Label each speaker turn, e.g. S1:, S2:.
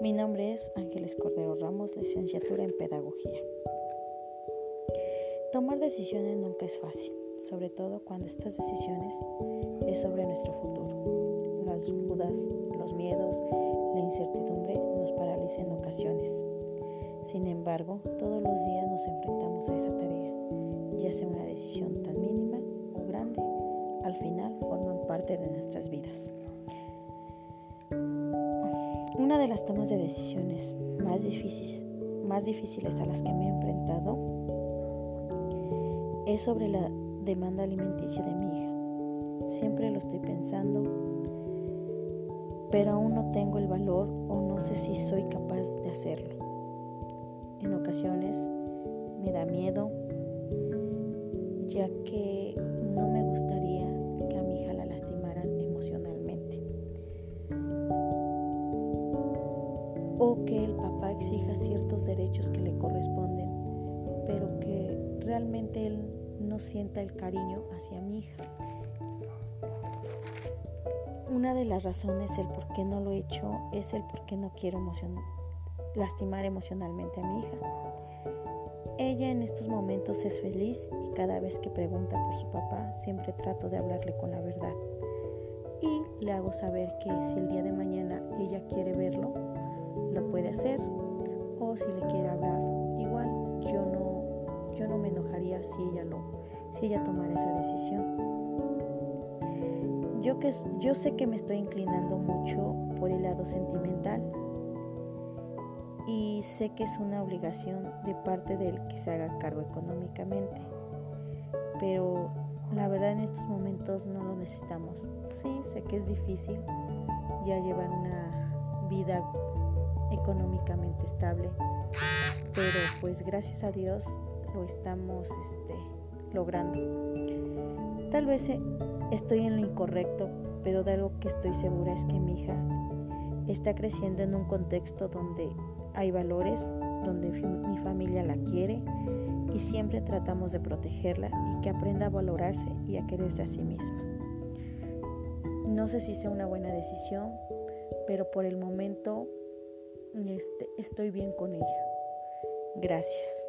S1: Mi nombre es Ángeles Cordero Ramos, licenciatura en Pedagogía. Tomar decisiones nunca es fácil, sobre todo cuando estas decisiones es sobre nuestro futuro. Las dudas, los miedos, la incertidumbre nos paralizan en ocasiones. Sin embargo, todos los días nos enfrentamos a esa tarea, ya sea una decisión tan mínima o grande, al final forman parte de nuestras vidas. Una de las tomas de decisiones más difíciles, más difíciles a las que me he enfrentado es sobre la demanda alimenticia de mi hija. Siempre lo estoy pensando, pero aún no tengo el valor o no sé si soy capaz de hacerlo. En ocasiones me da miedo, ya que Que el papá exija ciertos derechos que le corresponden, pero que realmente él no sienta el cariño hacia mi hija. Una de las razones el por qué no lo he hecho es el por qué no quiero lastimar emocionalmente a mi hija. Ella en estos momentos es feliz y cada vez que pregunta por su papá siempre trato de hablarle con la verdad. Y le hago saber que si el día de mañana ella quiere verlo, hacer. O si le quiere hablar, igual yo no, yo no me enojaría si ella lo, si ella tomara esa decisión. Yo, que, yo sé que me estoy inclinando mucho por el lado sentimental y sé que es una obligación de parte del que se haga cargo económicamente, pero la verdad en estos momentos no lo necesitamos. Sí, sé que es difícil ya llevar una vida económicamente estable, pero pues gracias a Dios lo estamos este, logrando. Tal vez eh, estoy en lo incorrecto, pero de algo que estoy segura es que mi hija está creciendo en un contexto donde hay valores, donde mi familia la quiere y siempre tratamos de protegerla y que aprenda a valorarse y a quererse a sí misma. No sé si sea una buena decisión, pero por el momento este, estoy bien con ella. Gracias.